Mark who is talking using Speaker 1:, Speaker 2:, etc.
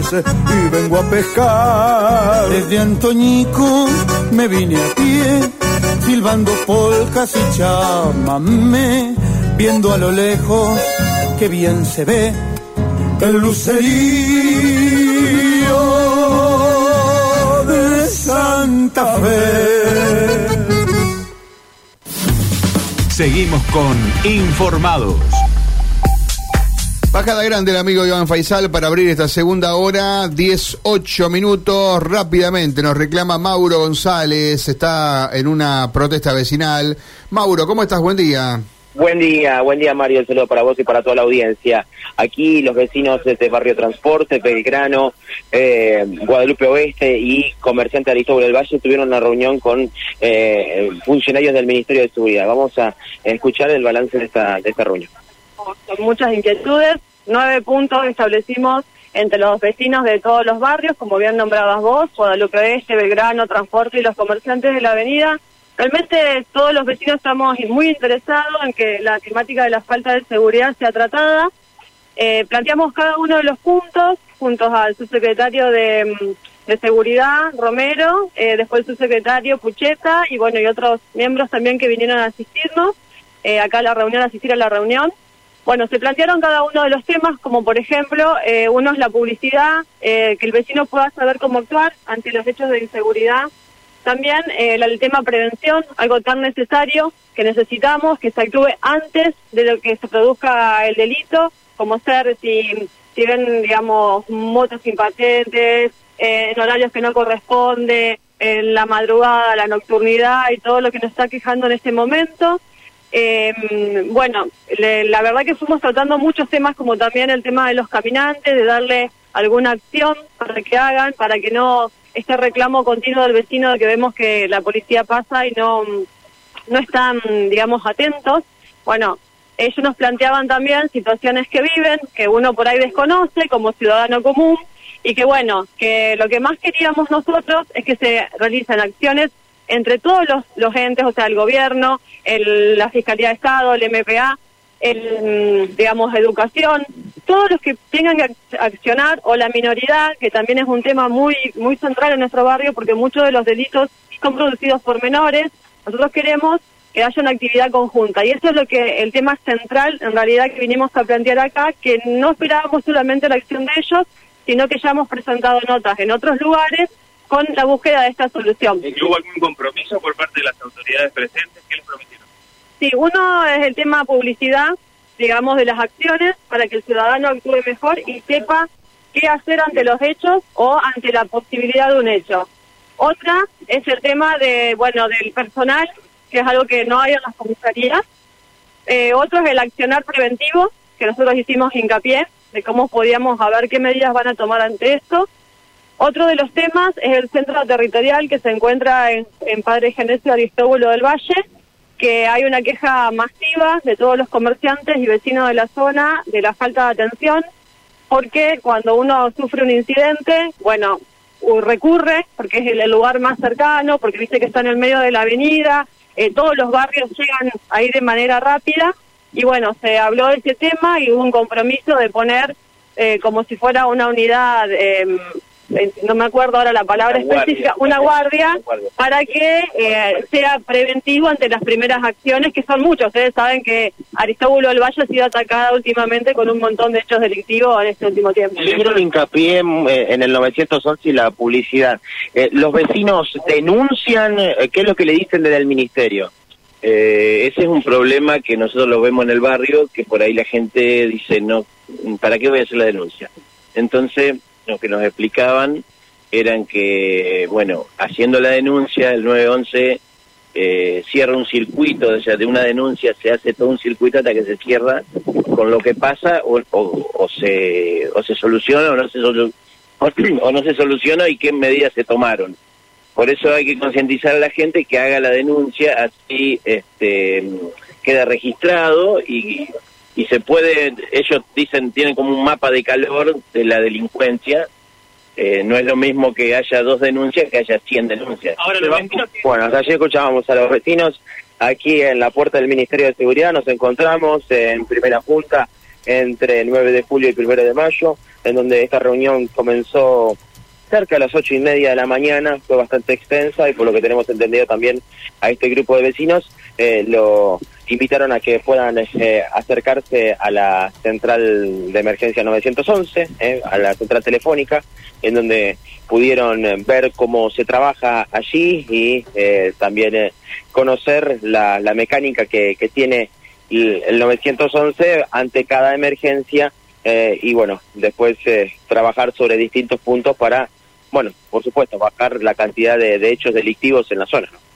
Speaker 1: peces y vengo a pescar. Desde Antoñico me vine a pie, silbando polcas y chamamé, viendo a lo lejos que bien se ve el lucerío de Santa Fe.
Speaker 2: Seguimos con Informados.
Speaker 3: Bajada grande el amigo Iván Faisal para abrir esta segunda hora, 18 minutos, rápidamente nos reclama Mauro González, está en una protesta vecinal. Mauro, ¿cómo estás? Buen día.
Speaker 4: Buen día, buen día Mario, el saludo para vos y para toda la audiencia. Aquí los vecinos de Barrio Transporte, Belgrano, eh, Guadalupe Oeste y comerciante Aristóbulo del Valle tuvieron una reunión con eh, funcionarios del Ministerio de Seguridad. Vamos a escuchar el balance de esta, de esta reunión
Speaker 5: con muchas inquietudes. Nueve puntos establecimos entre los vecinos de todos los barrios, como bien nombrabas vos, Guadalupe Oeste, Belgrano, Transporte y los comerciantes de la avenida. Realmente todos los vecinos estamos muy interesados en que la temática de la falta de seguridad sea tratada. Eh, planteamos cada uno de los puntos, juntos al subsecretario de, de Seguridad, Romero, eh, después el subsecretario Pucheta y bueno, y otros miembros también que vinieron a asistirnos eh, acá a la reunión, a asistir a la reunión. Bueno, se plantearon cada uno de los temas, como por ejemplo, eh, uno es la publicidad, eh, que el vecino pueda saber cómo actuar ante los hechos de inseguridad. También eh, el tema prevención, algo tan necesario que necesitamos que se actúe antes de lo que se produzca el delito, como ser si, si ven, digamos, motos sin patentes, en horarios que no corresponde, en la madrugada, la nocturnidad y todo lo que nos está quejando en este momento. Eh, bueno, la verdad que fuimos tratando muchos temas como también el tema de los caminantes, de darle alguna acción para que hagan, para que no este reclamo continuo del vecino de que vemos que la policía pasa y no, no están, digamos, atentos. Bueno, ellos nos planteaban también situaciones que viven, que uno por ahí desconoce como ciudadano común, y que bueno, que lo que más queríamos nosotros es que se realicen acciones entre todos los, los entes, o sea, el gobierno, el, la Fiscalía de Estado, el MPA, el, mm, digamos, educación, todos los que tengan que accionar, o la minoridad, que también es un tema muy, muy central en nuestro barrio, porque muchos de los delitos son producidos por menores, nosotros queremos que haya una actividad conjunta. Y eso es lo que el tema central, en realidad, que vinimos a plantear acá, que no esperábamos solamente la acción de ellos, sino que ya hemos presentado notas en otros lugares con la búsqueda de esta solución.
Speaker 6: ¿Hubo algún compromiso por parte de las autoridades presentes? ¿Qué les prometieron?
Speaker 5: Sí, uno es el tema publicidad, digamos, de las acciones para que el ciudadano actúe mejor y sepa qué hacer ante los hechos o ante la posibilidad de un hecho. Otra es el tema de, bueno, del personal, que es algo que no hay en las comisarías. Eh, otro es el accionar preventivo, que nosotros hicimos hincapié, de cómo podíamos ver qué medidas van a tomar ante esto. Otro de los temas es el centro territorial que se encuentra en, Padre Genesio Aristóbulo del Valle, que hay una queja masiva de todos los comerciantes y vecinos de la zona de la falta de atención, porque cuando uno sufre un incidente, bueno, recurre, porque es el lugar más cercano, porque dice que está en el medio de la avenida, eh, todos los barrios llegan ahí de manera rápida, y bueno, se habló de ese tema y hubo un compromiso de poner eh, como si fuera una unidad eh, no me acuerdo ahora la palabra específica, una guardia, para que eh, sea preventivo ante las primeras acciones, que son muchos. Ustedes saben que Aristóbulo del Valle ha sido atacada últimamente con un montón de hechos delictivos en este último tiempo.
Speaker 4: Hicieron hincapié eh, en, el 911 y la publicidad. Eh, ¿Los vecinos denuncian? ¿Qué es lo que le dicen desde el ministerio?
Speaker 7: ese es un problema que nosotros lo vemos en el barrio, que por ahí la gente dice, no, ¿para qué voy a hacer la denuncia? Entonces, lo que nos explicaban eran que, bueno, haciendo la denuncia, el 911 eh, cierra un circuito, o sea, de una denuncia se hace todo un circuito hasta que se cierra con lo que pasa o, o, se, o se soluciona o no se, o no se soluciona y qué medidas se tomaron. Por eso hay que concientizar a la gente que haga la denuncia, así este, queda registrado y y se puede, ellos dicen, tienen como un mapa de calor de la delincuencia. Eh, no es lo mismo que haya dos denuncias que haya 100 denuncias.
Speaker 4: Ahora, Bueno, ayer escuchábamos a los vecinos aquí en la puerta del Ministerio de Seguridad, nos encontramos en primera punta entre el 9 de julio y 1 de mayo, en donde esta reunión comenzó cerca de las ocho y media de la mañana, fue bastante extensa y por lo que tenemos entendido también a este grupo de vecinos eh, lo invitaron a que puedan eh, acercarse a la central de emergencia 911, eh, a la central telefónica, en donde pudieron ver cómo se trabaja allí y eh, también eh, conocer la, mecánica que, tiene el, el 911 ante cada emergencia eh, y bueno, después eh, trabajar sobre distintos puntos para, bueno, por supuesto, bajar la cantidad de, de hechos delictivos en la zona. ¿no?